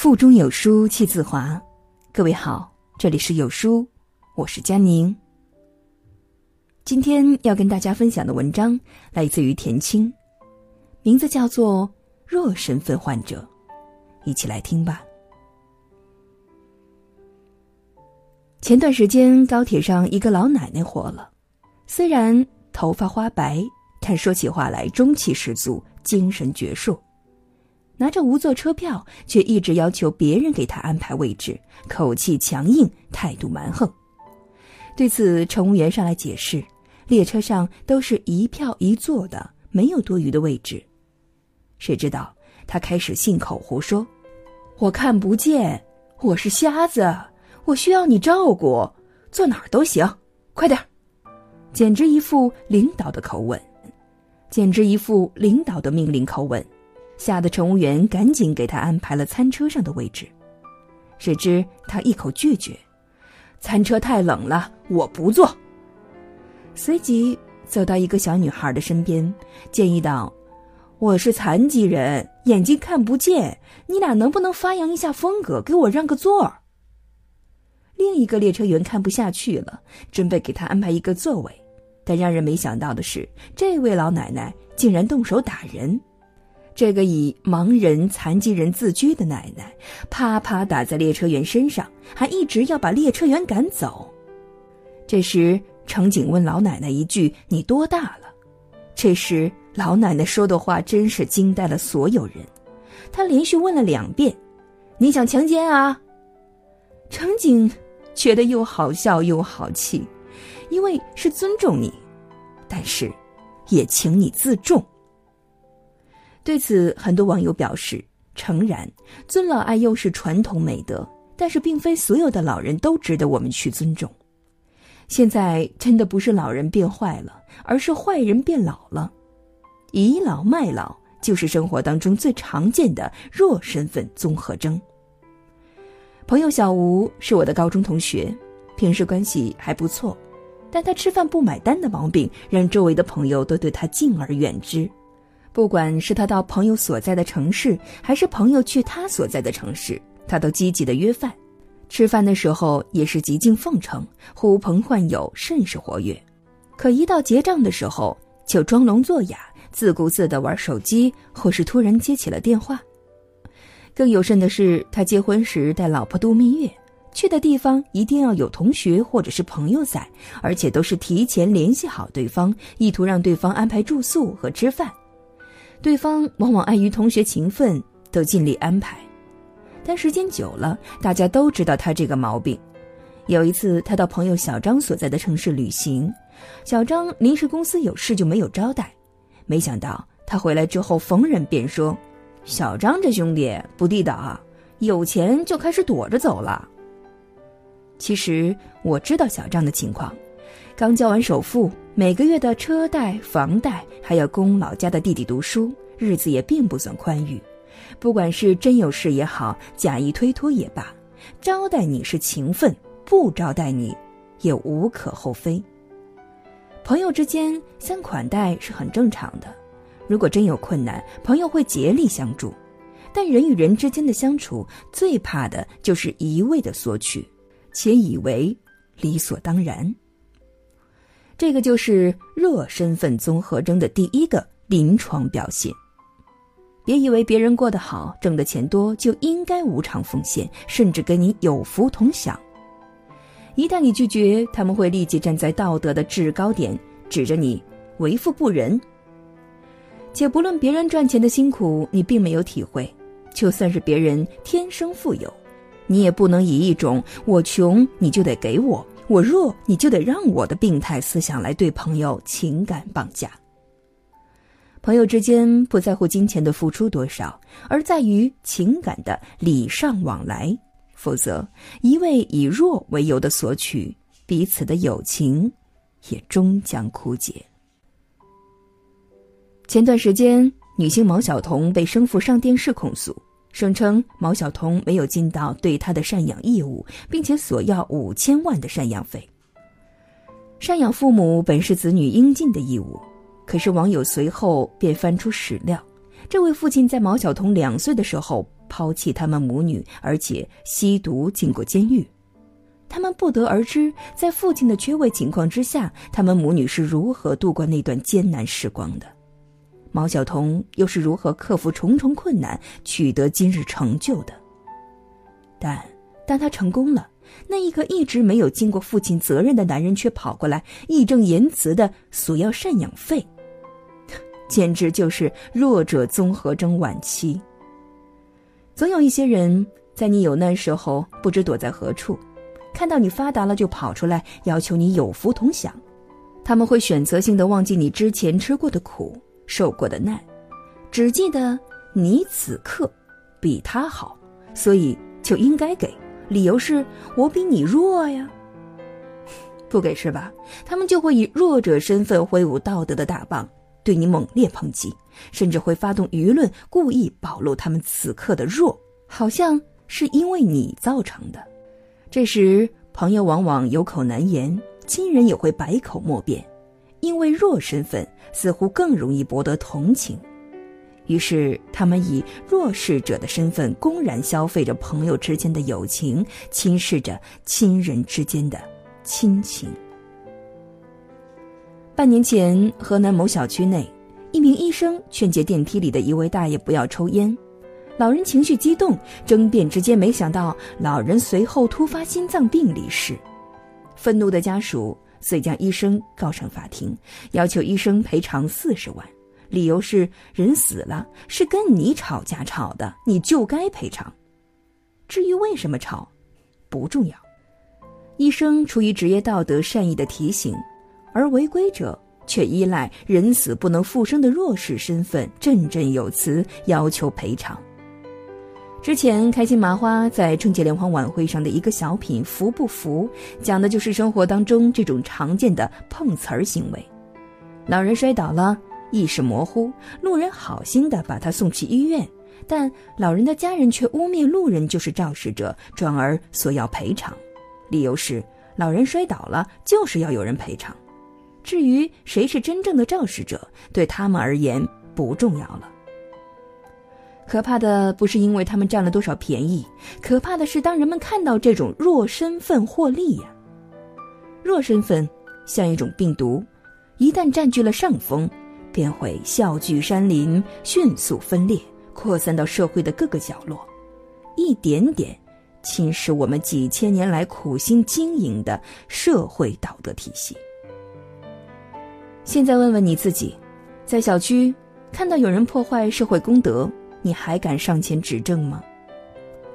腹中有书气自华。各位好，这里是有书，我是佳宁。今天要跟大家分享的文章来自于田青，名字叫做《弱身份患者》，一起来听吧。前段时间高铁上一个老奶奶火了，虽然头发花白，但说起话来中气十足，精神矍铄。拿着无座车票，却一直要求别人给他安排位置，口气强硬，态度蛮横。对此，乘务员上来解释，列车上都是一票一座的，没有多余的位置。谁知道他开始信口胡说：“我看不见，我是瞎子，我需要你照顾，坐哪儿都行，快点儿！”简直一副领导的口吻，简直一副领导的命令口吻。吓得乘务员赶紧给他安排了餐车上的位置，谁知他一口拒绝：“餐车太冷了，我不坐。”随即走到一个小女孩的身边，建议道：“我是残疾人，眼睛看不见，你俩能不能发扬一下风格，给我让个座儿？”另一个列车员看不下去了，准备给他安排一个座位，但让人没想到的是，这位老奶奶竟然动手打人。这个以盲人、残疾人自居的奶奶，啪啪打在列车员身上，还一直要把列车员赶走。这时，乘警问老奶奶一句：“你多大了？”这时，老奶奶说的话真是惊呆了所有人。她连续问了两遍：“你想强奸啊？”乘警觉得又好笑又好气，因为是尊重你，但是，也请你自重。对此，很多网友表示：“诚然，尊老爱幼是传统美德，但是并非所有的老人都值得我们去尊重。现在真的不是老人变坏了，而是坏人变老了。倚老卖老就是生活当中最常见的弱身份综合征。”朋友小吴是我的高中同学，平时关系还不错，但他吃饭不买单的毛病让周围的朋友都对他敬而远之。不管是他到朋友所在的城市，还是朋友去他所在的城市，他都积极的约饭，吃饭的时候也是极尽奉承，呼朋唤友，甚是活跃。可一到结账的时候，就装聋作哑，自顾自的玩手机，或是突然接起了电话。更有甚的是，他结婚时带老婆度蜜月，去的地方一定要有同学或者是朋友在，而且都是提前联系好对方，意图让对方安排住宿和吃饭。对方往往碍于同学情分，都尽力安排，但时间久了，大家都知道他这个毛病。有一次，他到朋友小张所在的城市旅行，小张临时公司有事就没有招待，没想到他回来之后，逢人便说：“小张这兄弟不地道啊，有钱就开始躲着走了。”其实我知道小张的情况。刚交完首付，每个月的车贷、房贷，还要供老家的弟弟读书，日子也并不算宽裕。不管是真有事也好，假意推脱也罢，招待你是情分，不招待你也无可厚非。朋友之间相款待是很正常的，如果真有困难，朋友会竭力相助。但人与人之间的相处，最怕的就是一味的索取，且以为理所当然。这个就是弱身份综合征的第一个临床表现。别以为别人过得好、挣的钱多就应该无偿奉献，甚至跟你有福同享。一旦你拒绝，他们会立即站在道德的制高点，指着你为富不仁。且不论别人赚钱的辛苦，你并没有体会，就算是别人天生富有，你也不能以一种我穷你就得给我。我弱，你就得让我的病态思想来对朋友情感绑架。朋友之间不在乎金钱的付出多少，而在于情感的礼尚往来。否则，一味以弱为由的索取，彼此的友情也终将枯竭。前段时间，女星毛晓彤被生父上电视控诉。声称毛晓彤没有尽到对他的赡养义务，并且索要五千万的赡养费。赡养父母本是子女应尽的义务，可是网友随后便翻出史料，这位父亲在毛晓彤两岁的时候抛弃他们母女，而且吸毒进过监狱。他们不得而知，在父亲的缺位情况之下，他们母女是如何度过那段艰难时光的。毛晓彤又是如何克服重重困难，取得今日成就的？但当他成功了，那一个一直没有尽过父亲责任的男人却跑过来，义正言辞的索要赡养费，简直就是弱者综合征晚期。总有一些人在你有难时候不知躲在何处，看到你发达了就跑出来要求你有福同享，他们会选择性的忘记你之前吃过的苦。受过的难，只记得你此刻比他好，所以就应该给。理由是我比你弱呀，不给是吧？他们就会以弱者身份挥舞道德的大棒，对你猛烈抨击，甚至会发动舆论，故意暴露他们此刻的弱，好像是因为你造成的。这时，朋友往往有口难言，亲人也会百口莫辩。因为弱身份似乎更容易博得同情，于是他们以弱势者的身份公然消费着朋友之间的友情，侵蚀着亲人之间的亲情。半年前，河南某小区内，一名医生劝诫电梯里的一位大爷不要抽烟，老人情绪激动，争辩之间，没想到老人随后突发心脏病离世，愤怒的家属。遂将医生告上法庭，要求医生赔偿四十万，理由是人死了是跟你吵架吵的，你就该赔偿。至于为什么吵，不重要。医生出于职业道德善意的提醒，而违规者却依赖人死不能复生的弱势身份，振振有词要求赔偿。之前开心麻花在春节联欢晚会上的一个小品《服不服》，讲的就是生活当中这种常见的碰瓷儿行为。老人摔倒了，意识模糊，路人好心的把他送去医院，但老人的家人却污蔑路人就是肇事者，转而索要赔偿，理由是老人摔倒了就是要有人赔偿。至于谁是真正的肇事者，对他们而言不重要了。可怕的不是因为他们占了多少便宜，可怕的是当人们看到这种弱身份获利呀。弱身份像一种病毒，一旦占据了上风，便会笑聚山林，迅速分裂，扩散到社会的各个角落，一点点侵蚀我们几千年来苦心经营的社会道德体系。现在问问你自己，在小区看到有人破坏社会公德。你还敢上前指证吗？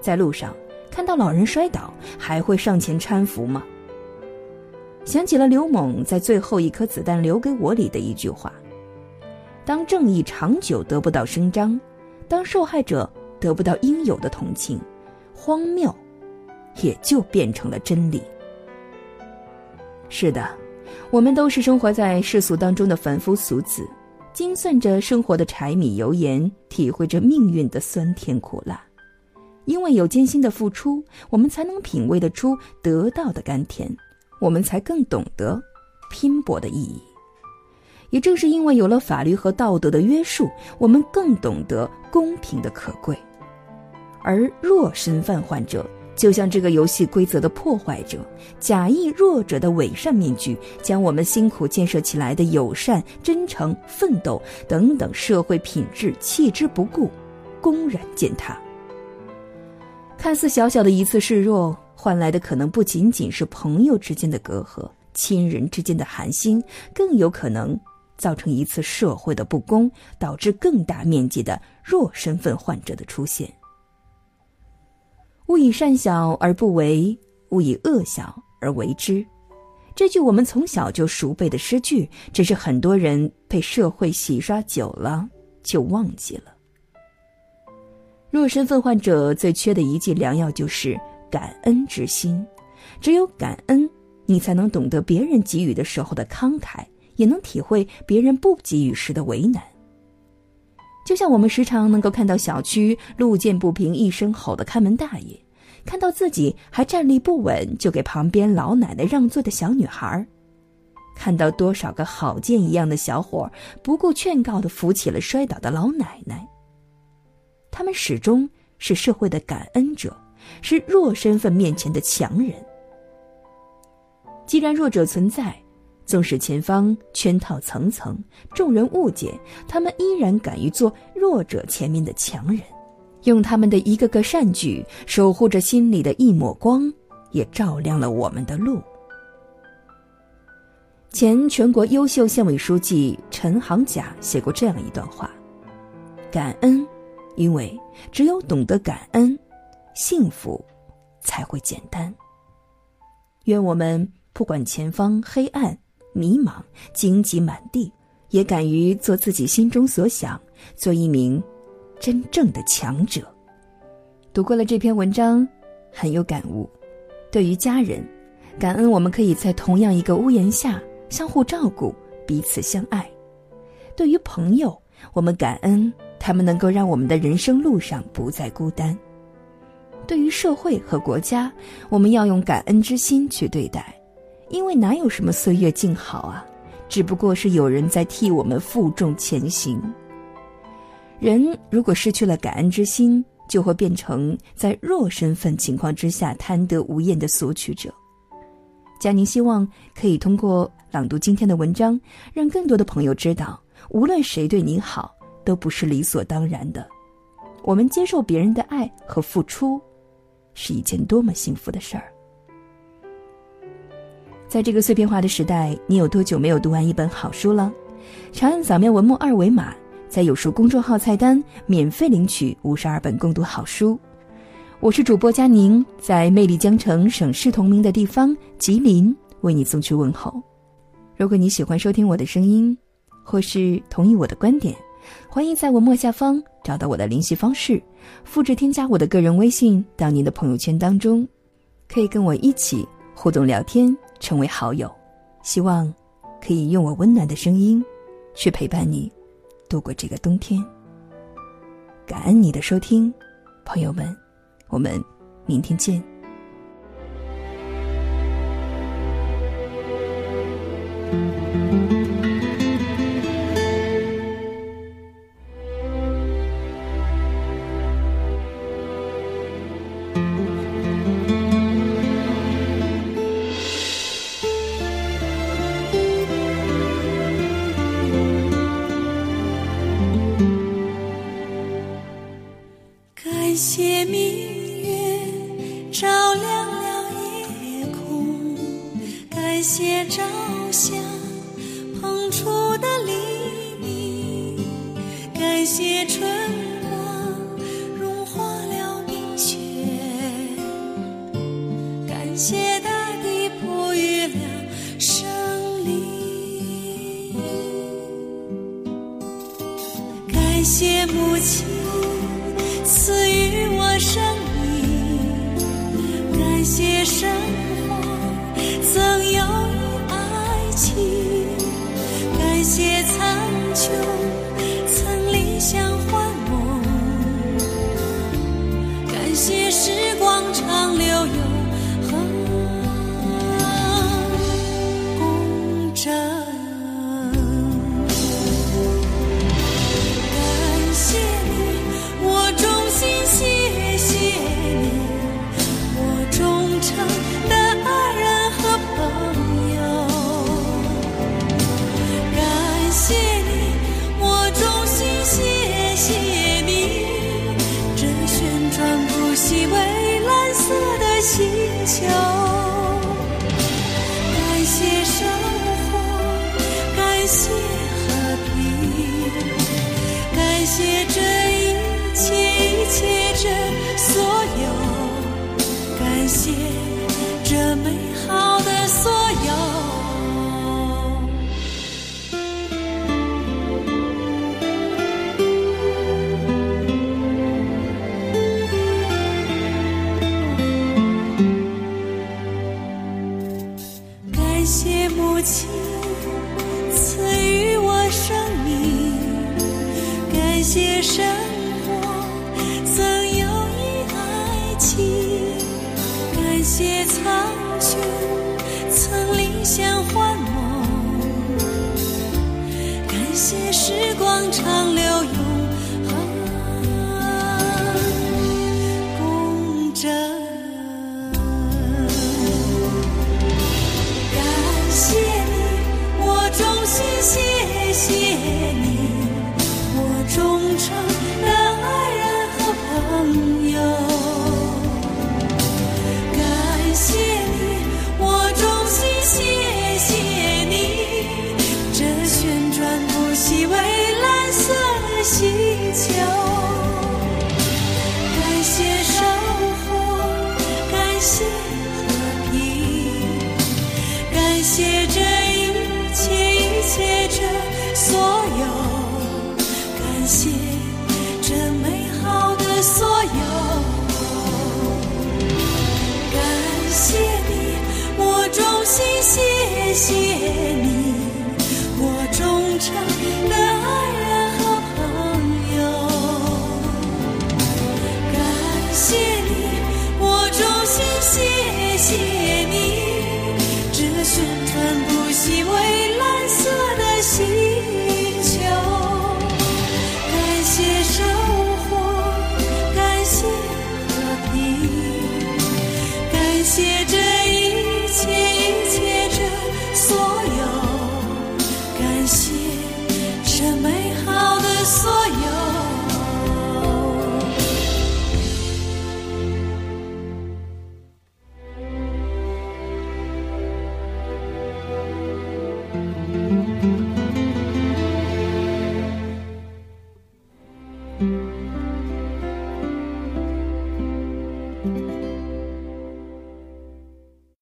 在路上看到老人摔倒，还会上前搀扶吗？想起了刘猛在《最后一颗子弹留给我》里的一句话：“当正义长久得不到伸张，当受害者得不到应有的同情，荒谬也就变成了真理。”是的，我们都是生活在世俗当中的凡夫俗子。精算着生活的柴米油盐，体会着命运的酸甜苦辣。因为有艰辛的付出，我们才能品味得出得到的甘甜，我们才更懂得拼搏的意义。也正是因为有了法律和道德的约束，我们更懂得公平的可贵。而弱身犯患者。就像这个游戏规则的破坏者，假意弱者的伪善面具，将我们辛苦建设起来的友善、真诚、奋斗等等社会品质弃之不顾，公然践踏。看似小小的一次示弱，换来的可能不仅仅是朋友之间的隔阂、亲人之间的寒心，更有可能造成一次社会的不公，导致更大面积的弱身份患者的出现。勿以善小而不为，勿以恶小而为之。这句我们从小就熟背的诗句，只是很多人被社会洗刷久了就忘记了。弱身份患者最缺的一剂良药就是感恩之心。只有感恩，你才能懂得别人给予的时候的慷慨，也能体会别人不给予时的为难。就像我们时常能够看到小区路见不平一声吼的看门大爷，看到自己还站立不稳就给旁边老奶奶让座的小女孩，看到多少个好剑一样的小伙不顾劝告的扶起了摔倒的老奶奶。他们始终是社会的感恩者，是弱身份面前的强人。既然弱者存在，纵使前方圈套层层，众人误解，他们依然敢于做弱者前面的强人，用他们的一个个善举，守护着心里的一抹光，也照亮了我们的路。前全国优秀县委书记陈行甲写过这样一段话：感恩，因为只有懂得感恩，幸福才会简单。愿我们不管前方黑暗。迷茫、荆棘满地，也敢于做自己心中所想，做一名真正的强者。读过了这篇文章，很有感悟。对于家人，感恩我们可以在同样一个屋檐下相互照顾、彼此相爱；对于朋友，我们感恩他们能够让我们的人生路上不再孤单；对于社会和国家，我们要用感恩之心去对待。因为哪有什么岁月静好啊，只不过是有人在替我们负重前行。人如果失去了感恩之心，就会变成在弱身份情况之下贪得无厌的索取者。佳宁希望可以通过朗读今天的文章，让更多的朋友知道，无论谁对你好，都不是理所当然的。我们接受别人的爱和付出，是一件多么幸福的事儿。在这个碎片化的时代，你有多久没有读完一本好书了？长按扫描文末二维码，在有书公众号菜单免费领取五十二本共读好书。我是主播佳宁，在魅力江城、省市同名的地方吉林为你送去问候。如果你喜欢收听我的声音，或是同意我的观点，欢迎在文末下方找到我的联系方式，复制添加我的个人微信到您的朋友圈当中，可以跟我一起互动聊天。成为好友，希望可以用我温暖的声音去陪伴你度过这个冬天。感恩你的收听，朋友们，我们明天见。感谢母亲赐予写着谢苍穹，曾领衔幻梦。感谢时光长流永恒，共枕。感谢你，我衷心谢谢。的爱人和朋友感谢你我衷心谢谢你这旋转不息蔚蓝色的星球。感谢感谢和平感谢